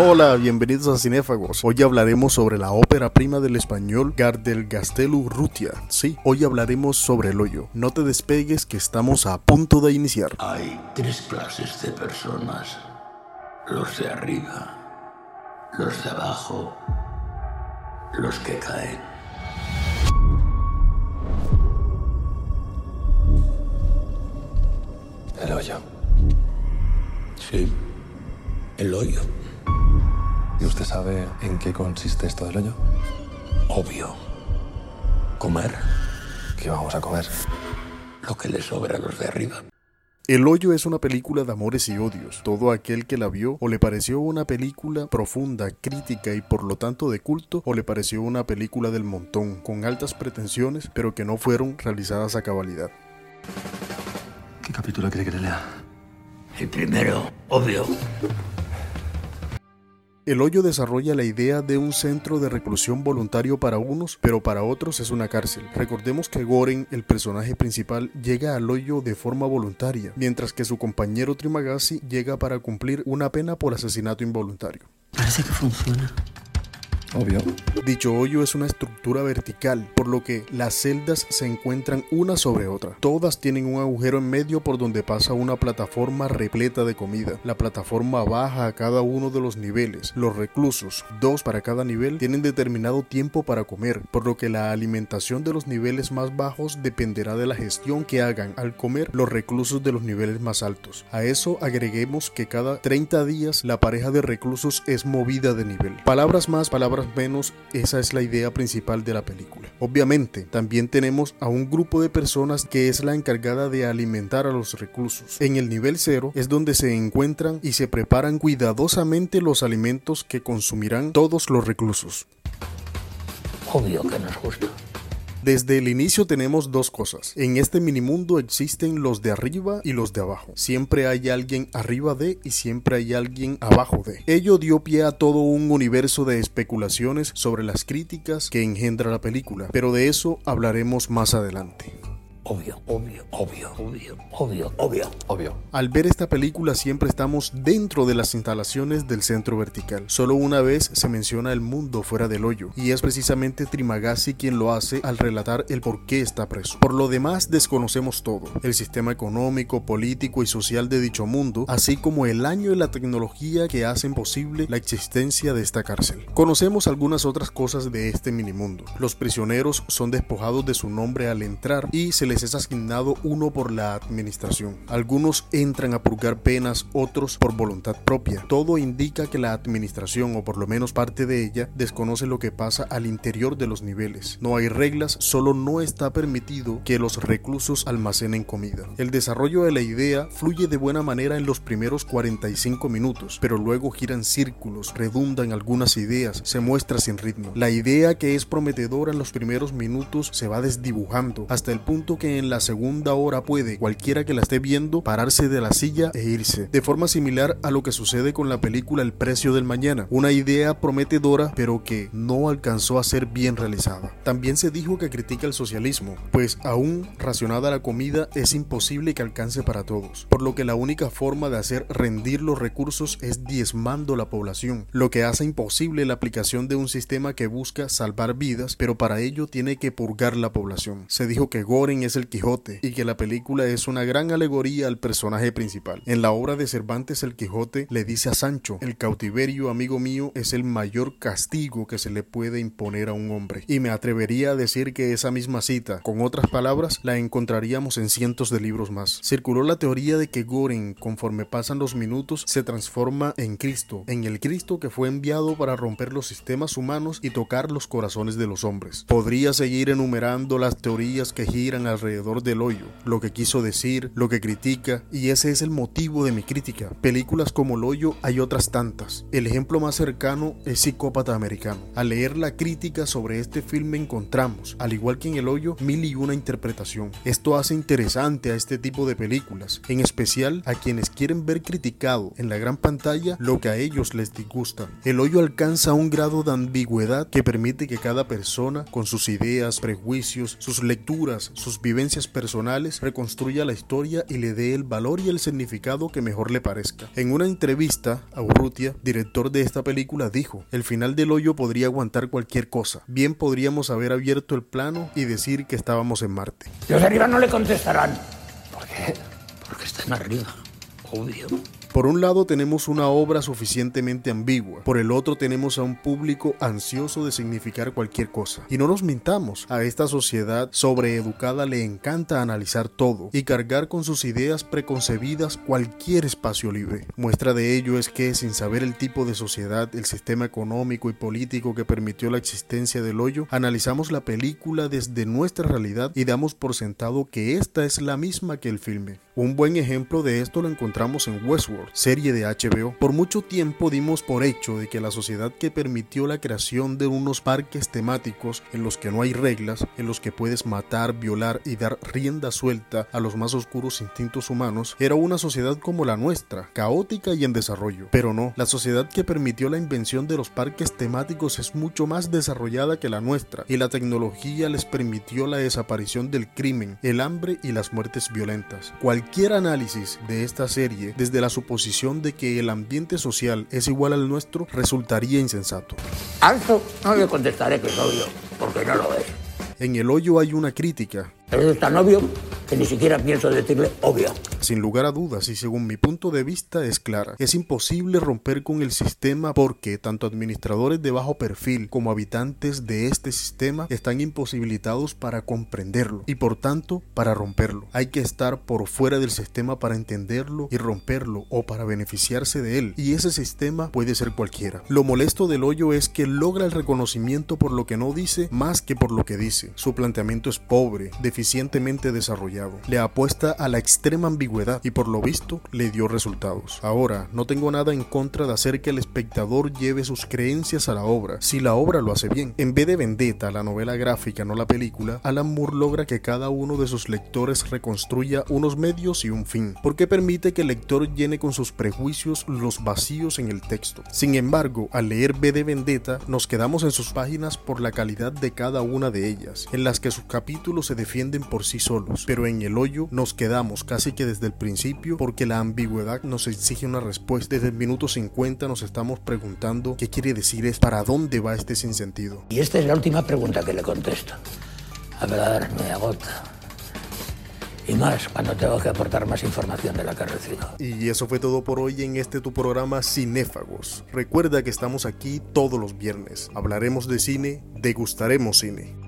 Hola, bienvenidos a Cinéfagos. Hoy hablaremos sobre la ópera prima del español Gardel Gastelu Rutia. Sí, hoy hablaremos sobre el hoyo. No te despegues que estamos a punto de iniciar. Hay tres clases de personas. Los de arriba, los de abajo, los que caen. El hoyo. Sí, el hoyo. ¿Y usted sabe en qué consiste esto del hoyo? Obvio. Comer ¿Qué vamos a comer? lo que le sobra a los de arriba. El hoyo es una película de amores y odios. Todo aquel que la vio o le pareció una película profunda, crítica y por lo tanto de culto, o le pareció una película del montón, con altas pretensiones, pero que no fueron realizadas a cabalidad. ¿Qué capítulo quiere que le lea? El primero, obvio. El hoyo desarrolla la idea de un centro de reclusión voluntario para unos, pero para otros es una cárcel. Recordemos que Goren, el personaje principal, llega al hoyo de forma voluntaria, mientras que su compañero Trimagasi llega para cumplir una pena por asesinato involuntario. Parece que funciona. Obvio. Dicho hoyo es una estructura vertical, por lo que las celdas se encuentran una sobre otra. Todas tienen un agujero en medio por donde pasa una plataforma repleta de comida. La plataforma baja a cada uno de los niveles. Los reclusos, dos para cada nivel, tienen determinado tiempo para comer, por lo que la alimentación de los niveles más bajos dependerá de la gestión que hagan al comer los reclusos de los niveles más altos. A eso agreguemos que cada 30 días la pareja de reclusos es movida de nivel. Palabras más, palabras menos, esa es la idea principal de la película. Obviamente, también tenemos a un grupo de personas que es la encargada de alimentar a los reclusos. En el nivel cero es donde se encuentran y se preparan cuidadosamente los alimentos que consumirán todos los reclusos. Obvio que. Desde el inicio tenemos dos cosas. En este minimundo existen los de arriba y los de abajo. Siempre hay alguien arriba de y siempre hay alguien abajo de. Ello dio pie a todo un universo de especulaciones sobre las críticas que engendra la película, pero de eso hablaremos más adelante. Obvio, obvio, obvio, obvio, obvio, obvio. Obvio. Al ver esta película siempre estamos dentro de las instalaciones del centro vertical. Solo una vez se menciona el mundo fuera del hoyo y es precisamente Trimagasi quien lo hace al relatar el por qué está preso. Por lo demás desconocemos todo, el sistema económico, político y social de dicho mundo, así como el año y la tecnología que hacen posible la existencia de esta cárcel. Conocemos algunas otras cosas de este minimundo. Los prisioneros son despojados de su nombre al entrar y se les es asignado uno por la administración. Algunos entran a purgar penas, otros por voluntad propia. Todo indica que la administración, o por lo menos parte de ella, desconoce lo que pasa al interior de los niveles. No hay reglas, solo no está permitido que los reclusos almacenen comida. El desarrollo de la idea fluye de buena manera en los primeros 45 minutos, pero luego giran círculos, redundan algunas ideas, se muestra sin ritmo. La idea que es prometedora en los primeros minutos se va desdibujando hasta el punto que en la segunda hora puede cualquiera que la esté viendo pararse de la silla e irse, de forma similar a lo que sucede con la película El precio del mañana, una idea prometedora pero que no alcanzó a ser bien realizada. También se dijo que critica el socialismo, pues aún racionada la comida es imposible que alcance para todos, por lo que la única forma de hacer rendir los recursos es diezmando la población, lo que hace imposible la aplicación de un sistema que busca salvar vidas, pero para ello tiene que purgar la población. Se dijo que Goren es el Quijote y que la película es una gran alegoría al personaje principal. En la obra de Cervantes el Quijote le dice a Sancho, el cautiverio, amigo mío, es el mayor castigo que se le puede imponer a un hombre. Y me atrevería a decir que esa misma cita, con otras palabras, la encontraríamos en cientos de libros más. Circuló la teoría de que Goren, conforme pasan los minutos, se transforma en Cristo, en el Cristo que fue enviado para romper los sistemas humanos y tocar los corazones de los hombres. Podría seguir enumerando las teorías que giran al alrededor del hoyo, lo que quiso decir, lo que critica, y ese es el motivo de mi crítica. Películas como El hoyo hay otras tantas. El ejemplo más cercano es Psicópata Americano. Al leer la crítica sobre este filme encontramos, al igual que en El hoyo, mil y una interpretación. Esto hace interesante a este tipo de películas, en especial a quienes quieren ver criticado en la gran pantalla lo que a ellos les disgusta. El hoyo alcanza un grado de ambigüedad que permite que cada persona, con sus ideas, prejuicios, sus lecturas, sus vivencias personales, reconstruya la historia y le dé el valor y el significado que mejor le parezca. En una entrevista, Urrutia, director de esta película, dijo, el final del hoyo podría aguantar cualquier cosa. Bien podríamos haber abierto el plano y decir que estábamos en Marte. Los arriba no le contestarán. ¿Por qué? Porque están arriba. Obvio. Por un lado tenemos una obra suficientemente ambigua, por el otro tenemos a un público ansioso de significar cualquier cosa. Y no nos mintamos, a esta sociedad sobreeducada le encanta analizar todo y cargar con sus ideas preconcebidas cualquier espacio libre. Muestra de ello es que, sin saber el tipo de sociedad, el sistema económico y político que permitió la existencia del hoyo, analizamos la película desde nuestra realidad y damos por sentado que esta es la misma que el filme. Un buen ejemplo de esto lo encontramos en Westworld, serie de HBO. Por mucho tiempo dimos por hecho de que la sociedad que permitió la creación de unos parques temáticos en los que no hay reglas, en los que puedes matar, violar y dar rienda suelta a los más oscuros instintos humanos, era una sociedad como la nuestra, caótica y en desarrollo. Pero no, la sociedad que permitió la invención de los parques temáticos es mucho más desarrollada que la nuestra, y la tecnología les permitió la desaparición del crimen, el hambre y las muertes violentas. Cualquier análisis de esta serie desde la suposición de que el ambiente social es igual al nuestro resultaría insensato. Alto no le contestaré que es obvio, porque no lo es. En el hoyo hay una crítica, Es tan obvio que ni siquiera pienso decirle obvio. sin lugar a dudas y según mi punto de vista es clara. Es imposible romper con el sistema porque tanto administradores de bajo perfil como habitantes de este sistema están imposibilitados para comprenderlo y por tanto para romperlo. Hay que estar por fuera del sistema para entenderlo y romperlo o para beneficiarse de él y ese sistema puede ser cualquiera. Lo molesto del hoyo es que logra el reconocimiento por lo que no dice más que por lo que dice. Su planteamiento es pobre, deficientemente desarrollado. Le apuesta a la extrema ambigüedad y por lo visto le dio resultados. Ahora, no tengo nada en contra de hacer que el espectador lleve sus creencias a la obra, si la obra lo hace bien. En vez de Vendetta, la novela gráfica, no la película, Alan Moore logra que cada uno de sus lectores reconstruya unos medios y un fin, porque permite que el lector llene con sus prejuicios los vacíos en el texto. Sin embargo, al leer B de Vendetta, nos quedamos en sus páginas por la calidad de cada una de ellas, en las que sus capítulos se defienden por sí solos, pero en el hoyo nos quedamos casi que desde el principio porque la ambigüedad nos exige una respuesta. Desde el minuto 50 nos estamos preguntando qué quiere decir es para dónde va este sinsentido. Y esta es la última pregunta que le contesto. Hablar me agota. Y más cuando tengo que aportar más información de la que recibo. Y eso fue todo por hoy en este tu programa Cinéfagos. Recuerda que estamos aquí todos los viernes. Hablaremos de cine, degustaremos cine.